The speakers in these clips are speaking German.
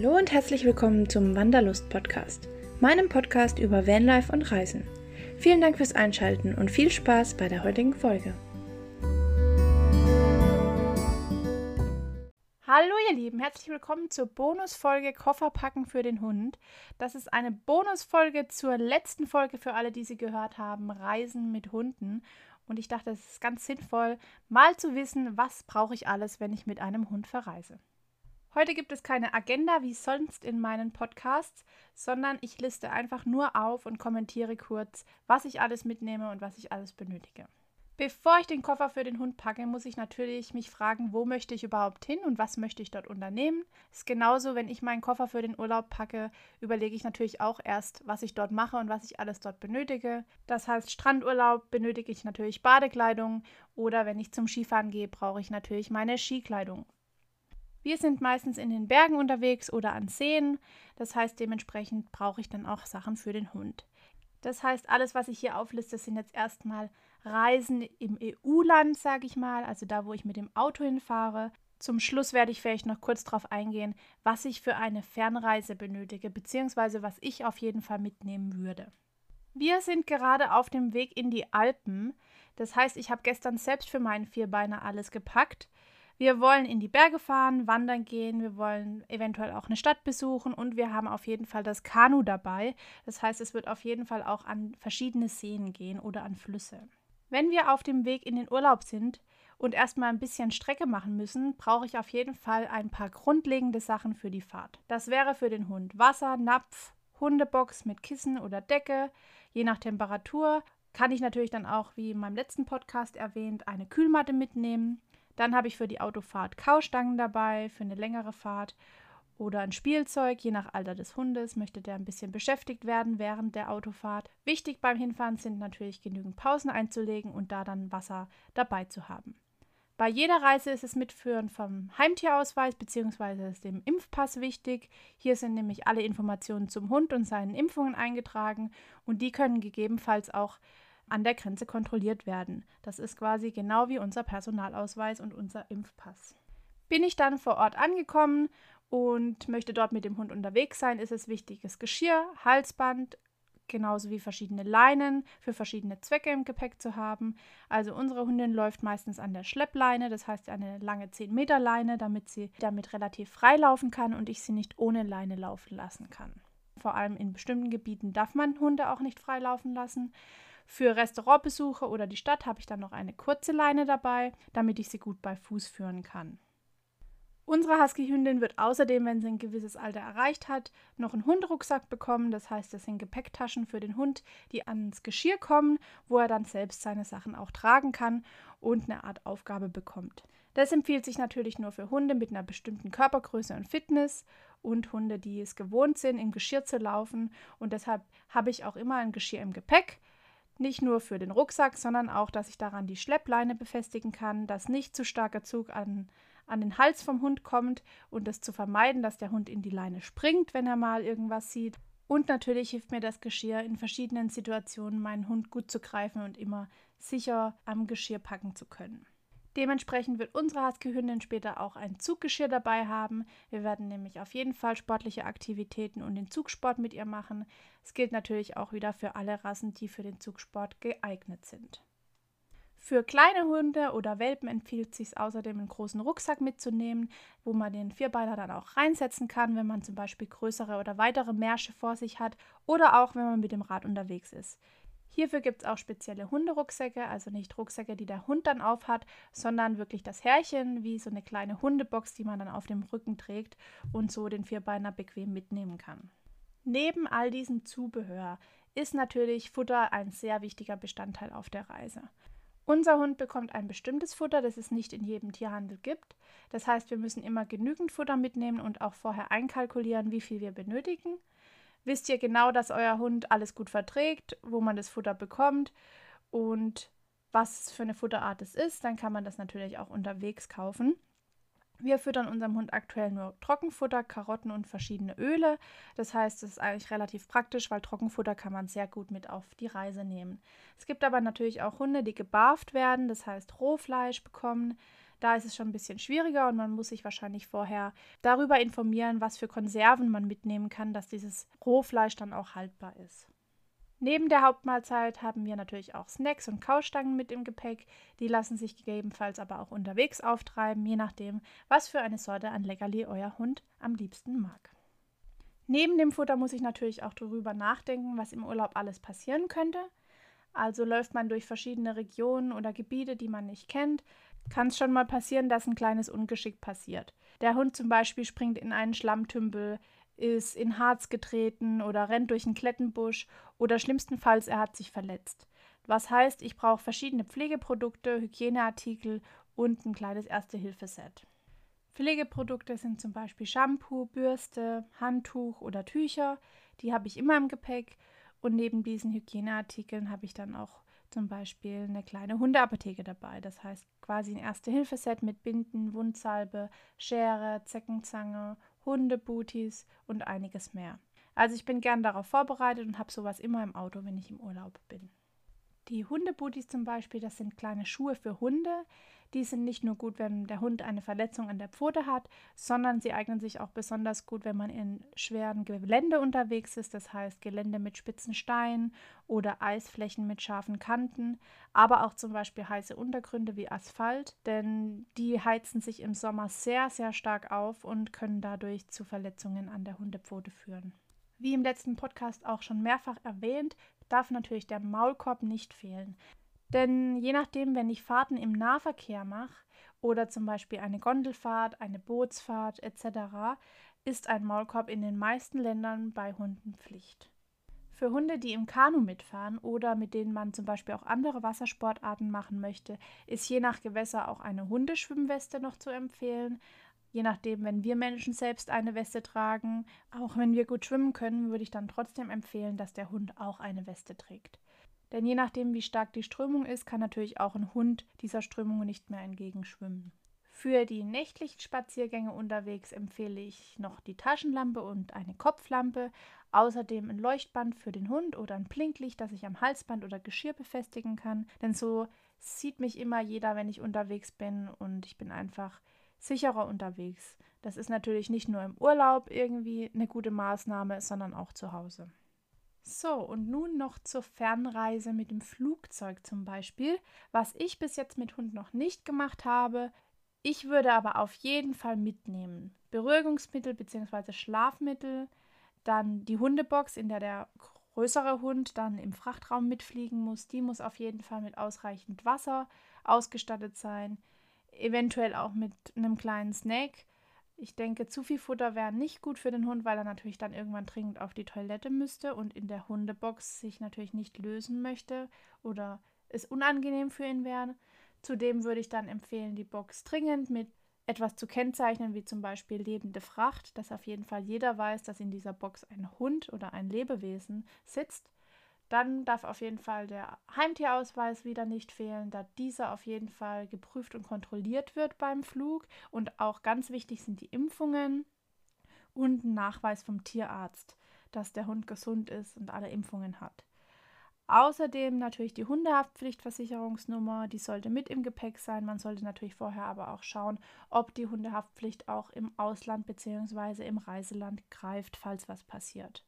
Hallo und herzlich willkommen zum Wanderlust Podcast, meinem Podcast über Vanlife und Reisen. Vielen Dank fürs Einschalten und viel Spaß bei der heutigen Folge. Hallo ihr Lieben, herzlich willkommen zur Bonusfolge Kofferpacken für den Hund. Das ist eine Bonusfolge zur letzten Folge für alle, die sie gehört haben, Reisen mit Hunden. Und ich dachte, es ist ganz sinnvoll, mal zu wissen, was brauche ich alles, wenn ich mit einem Hund verreise. Heute gibt es keine Agenda wie sonst in meinen Podcasts, sondern ich liste einfach nur auf und kommentiere kurz, was ich alles mitnehme und was ich alles benötige. Bevor ich den Koffer für den Hund packe, muss ich natürlich mich fragen, wo möchte ich überhaupt hin und was möchte ich dort unternehmen. Ist genauso, wenn ich meinen Koffer für den Urlaub packe, überlege ich natürlich auch erst, was ich dort mache und was ich alles dort benötige. Das heißt, Strandurlaub benötige ich natürlich Badekleidung oder wenn ich zum Skifahren gehe, brauche ich natürlich meine Skikleidung. Wir sind meistens in den Bergen unterwegs oder an Seen. Das heißt, dementsprechend brauche ich dann auch Sachen für den Hund. Das heißt, alles, was ich hier aufliste, sind jetzt erstmal Reisen im EU-Land, sage ich mal, also da, wo ich mit dem Auto hinfahre. Zum Schluss werde ich vielleicht noch kurz darauf eingehen, was ich für eine Fernreise benötige, beziehungsweise was ich auf jeden Fall mitnehmen würde. Wir sind gerade auf dem Weg in die Alpen. Das heißt, ich habe gestern selbst für meinen Vierbeiner alles gepackt. Wir wollen in die Berge fahren, wandern gehen, wir wollen eventuell auch eine Stadt besuchen und wir haben auf jeden Fall das Kanu dabei. Das heißt, es wird auf jeden Fall auch an verschiedene Seen gehen oder an Flüsse. Wenn wir auf dem Weg in den Urlaub sind und erstmal ein bisschen Strecke machen müssen, brauche ich auf jeden Fall ein paar grundlegende Sachen für die Fahrt. Das wäre für den Hund Wasser, Napf, Hundebox mit Kissen oder Decke, je nach Temperatur. Kann ich natürlich dann auch, wie in meinem letzten Podcast erwähnt, eine Kühlmatte mitnehmen. Dann habe ich für die Autofahrt Kaustangen dabei, für eine längere Fahrt oder ein Spielzeug, je nach Alter des Hundes, möchte der ein bisschen beschäftigt werden während der Autofahrt. Wichtig beim Hinfahren sind natürlich genügend Pausen einzulegen und da dann Wasser dabei zu haben. Bei jeder Reise ist es Mitführen vom Heimtierausweis bzw. dem Impfpass wichtig. Hier sind nämlich alle Informationen zum Hund und seinen Impfungen eingetragen und die können gegebenenfalls auch an der Grenze kontrolliert werden. Das ist quasi genau wie unser Personalausweis und unser Impfpass. Bin ich dann vor Ort angekommen und möchte dort mit dem Hund unterwegs sein, ist es wichtig, das Geschirr, Halsband, genauso wie verschiedene Leinen für verschiedene Zwecke im Gepäck zu haben. Also unsere Hündin läuft meistens an der Schleppleine, das heißt eine lange 10 Meter Leine, damit sie damit relativ frei laufen kann und ich sie nicht ohne Leine laufen lassen kann. Vor allem in bestimmten Gebieten darf man Hunde auch nicht frei laufen lassen. Für Restaurantbesuche oder die Stadt habe ich dann noch eine kurze Leine dabei, damit ich sie gut bei Fuß führen kann. Unsere Husky-Hündin wird außerdem, wenn sie ein gewisses Alter erreicht hat, noch einen Hundrucksack bekommen. Das heißt, das sind Gepäcktaschen für den Hund, die ans Geschirr kommen, wo er dann selbst seine Sachen auch tragen kann und eine Art Aufgabe bekommt. Das empfiehlt sich natürlich nur für Hunde mit einer bestimmten Körpergröße und Fitness und Hunde, die es gewohnt sind, im Geschirr zu laufen. Und deshalb habe ich auch immer ein Geschirr im Gepäck. Nicht nur für den Rucksack, sondern auch, dass ich daran die Schleppleine befestigen kann, dass nicht zu starker Zug an, an den Hals vom Hund kommt und das zu vermeiden, dass der Hund in die Leine springt, wenn er mal irgendwas sieht. Und natürlich hilft mir das Geschirr in verschiedenen Situationen, meinen Hund gut zu greifen und immer sicher am Geschirr packen zu können. Dementsprechend wird unsere Husky-Hündin später auch ein Zuggeschirr dabei haben. Wir werden nämlich auf jeden Fall sportliche Aktivitäten und den Zugsport mit ihr machen. Es gilt natürlich auch wieder für alle Rassen, die für den Zugsport geeignet sind. Für kleine Hunde oder Welpen empfiehlt es sich außerdem, einen großen Rucksack mitzunehmen, wo man den Vierbeiner dann auch reinsetzen kann, wenn man zum Beispiel größere oder weitere Märsche vor sich hat oder auch wenn man mit dem Rad unterwegs ist. Hierfür gibt es auch spezielle Hunderucksäcke, also nicht Rucksäcke, die der Hund dann aufhat, sondern wirklich das Härchen, wie so eine kleine Hundebox, die man dann auf dem Rücken trägt und so den Vierbeiner bequem mitnehmen kann. Neben all diesem Zubehör ist natürlich Futter ein sehr wichtiger Bestandteil auf der Reise. Unser Hund bekommt ein bestimmtes Futter, das es nicht in jedem Tierhandel gibt. Das heißt, wir müssen immer genügend Futter mitnehmen und auch vorher einkalkulieren, wie viel wir benötigen wisst ihr genau, dass euer Hund alles gut verträgt, wo man das Futter bekommt und was für eine Futterart es ist, dann kann man das natürlich auch unterwegs kaufen. Wir füttern unserem Hund aktuell nur Trockenfutter, Karotten und verschiedene Öle. Das heißt, es ist eigentlich relativ praktisch, weil Trockenfutter kann man sehr gut mit auf die Reise nehmen. Es gibt aber natürlich auch Hunde, die gebarft werden, das heißt Rohfleisch bekommen. Da ist es schon ein bisschen schwieriger und man muss sich wahrscheinlich vorher darüber informieren, was für Konserven man mitnehmen kann, dass dieses Rohfleisch dann auch haltbar ist. Neben der Hauptmahlzeit haben wir natürlich auch Snacks und Kaustangen mit im Gepäck. Die lassen sich gegebenenfalls aber auch unterwegs auftreiben, je nachdem, was für eine Sorte an Leckerli euer Hund am liebsten mag. Neben dem Futter muss ich natürlich auch darüber nachdenken, was im Urlaub alles passieren könnte. Also läuft man durch verschiedene Regionen oder Gebiete, die man nicht kennt, kann es schon mal passieren, dass ein kleines Ungeschick passiert. Der Hund zum Beispiel springt in einen Schlammtümpel, ist in Harz getreten oder rennt durch einen Klettenbusch oder schlimmstenfalls er hat sich verletzt. Was heißt, ich brauche verschiedene Pflegeprodukte, Hygieneartikel und ein kleines Erste-Hilfe-Set. Pflegeprodukte sind zum Beispiel Shampoo, Bürste, Handtuch oder Tücher. Die habe ich immer im Gepäck. Und neben diesen Hygieneartikeln habe ich dann auch zum Beispiel eine kleine Hundeapotheke dabei. Das heißt quasi ein Erste-Hilfe-Set mit Binden, Wundsalbe, Schere, Zeckenzange, Hundebooties und einiges mehr. Also ich bin gern darauf vorbereitet und habe sowas immer im Auto, wenn ich im Urlaub bin. Die Hundebooties zum Beispiel, das sind kleine Schuhe für Hunde. Die sind nicht nur gut, wenn der Hund eine Verletzung an der Pfote hat, sondern sie eignen sich auch besonders gut, wenn man in schweren Gelände unterwegs ist, das heißt Gelände mit spitzen Steinen oder Eisflächen mit scharfen Kanten, aber auch zum Beispiel heiße Untergründe wie Asphalt, denn die heizen sich im Sommer sehr, sehr stark auf und können dadurch zu Verletzungen an der Hundepfote führen. Wie im letzten Podcast auch schon mehrfach erwähnt, darf natürlich der Maulkorb nicht fehlen. Denn je nachdem, wenn ich Fahrten im Nahverkehr mache oder zum Beispiel eine Gondelfahrt, eine Bootsfahrt etc., ist ein Maulkorb in den meisten Ländern bei Hunden Pflicht. Für Hunde, die im Kanu mitfahren oder mit denen man zum Beispiel auch andere Wassersportarten machen möchte, ist je nach Gewässer auch eine Hundeschwimmweste noch zu empfehlen. Je nachdem, wenn wir Menschen selbst eine Weste tragen, auch wenn wir gut schwimmen können, würde ich dann trotzdem empfehlen, dass der Hund auch eine Weste trägt. Denn je nachdem, wie stark die Strömung ist, kann natürlich auch ein Hund dieser Strömung nicht mehr entgegenschwimmen. Für die nächtlichen Spaziergänge unterwegs empfehle ich noch die Taschenlampe und eine Kopflampe, außerdem ein Leuchtband für den Hund oder ein Blinklicht, das ich am Halsband oder Geschirr befestigen kann, denn so sieht mich immer jeder, wenn ich unterwegs bin und ich bin einfach sicherer unterwegs. Das ist natürlich nicht nur im Urlaub irgendwie eine gute Maßnahme, sondern auch zu Hause. So, und nun noch zur Fernreise mit dem Flugzeug zum Beispiel, was ich bis jetzt mit Hund noch nicht gemacht habe. Ich würde aber auf jeden Fall mitnehmen. Beruhigungsmittel bzw. Schlafmittel, dann die Hundebox, in der der größere Hund dann im Frachtraum mitfliegen muss. Die muss auf jeden Fall mit ausreichend Wasser ausgestattet sein. Eventuell auch mit einem kleinen Snack ich denke, zu viel Futter wäre nicht gut für den Hund, weil er natürlich dann irgendwann dringend auf die Toilette müsste und in der Hundebox sich natürlich nicht lösen möchte oder es unangenehm für ihn wäre. Zudem würde ich dann empfehlen, die Box dringend mit etwas zu kennzeichnen, wie zum Beispiel lebende Fracht, dass auf jeden Fall jeder weiß, dass in dieser Box ein Hund oder ein Lebewesen sitzt dann darf auf jeden Fall der Heimtierausweis wieder nicht fehlen, da dieser auf jeden Fall geprüft und kontrolliert wird beim Flug. Und auch ganz wichtig sind die Impfungen und ein Nachweis vom Tierarzt, dass der Hund gesund ist und alle Impfungen hat. Außerdem natürlich die Hundehaftpflichtversicherungsnummer, die sollte mit im Gepäck sein. Man sollte natürlich vorher aber auch schauen, ob die Hundehaftpflicht auch im Ausland bzw. im Reiseland greift, falls was passiert.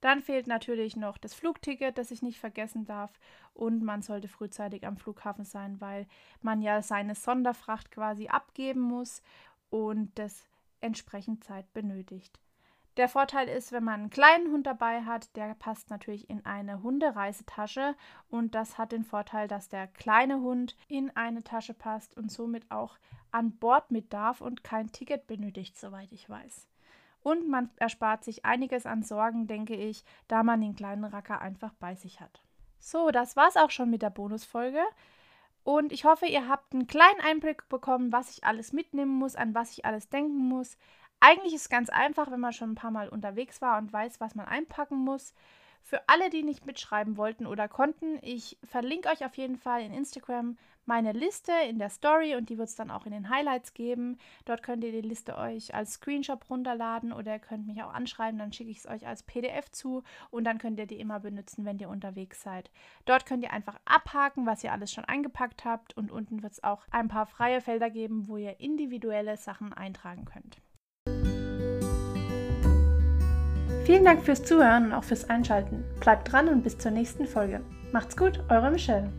Dann fehlt natürlich noch das Flugticket, das ich nicht vergessen darf. Und man sollte frühzeitig am Flughafen sein, weil man ja seine Sonderfracht quasi abgeben muss und das entsprechend Zeit benötigt. Der Vorteil ist, wenn man einen kleinen Hund dabei hat, der passt natürlich in eine Hundereisetasche und das hat den Vorteil, dass der kleine Hund in eine Tasche passt und somit auch an Bord mit darf und kein Ticket benötigt, soweit ich weiß. Und man erspart sich einiges an Sorgen, denke ich, da man den kleinen Racker einfach bei sich hat. So, das war's auch schon mit der Bonusfolge. Und ich hoffe, ihr habt einen kleinen Einblick bekommen, was ich alles mitnehmen muss, an was ich alles denken muss. Eigentlich ist es ganz einfach, wenn man schon ein paar Mal unterwegs war und weiß, was man einpacken muss. Für alle, die nicht mitschreiben wollten oder konnten, ich verlinke euch auf jeden Fall in Instagram meine Liste in der Story und die wird es dann auch in den Highlights geben. Dort könnt ihr die Liste euch als Screenshot runterladen oder ihr könnt mich auch anschreiben, dann schicke ich es euch als PDF zu und dann könnt ihr die immer benutzen, wenn ihr unterwegs seid. Dort könnt ihr einfach abhaken, was ihr alles schon eingepackt habt und unten wird es auch ein paar freie Felder geben, wo ihr individuelle Sachen eintragen könnt. Vielen Dank fürs Zuhören und auch fürs Einschalten. Bleibt dran und bis zur nächsten Folge. Macht's gut, eure Michelle.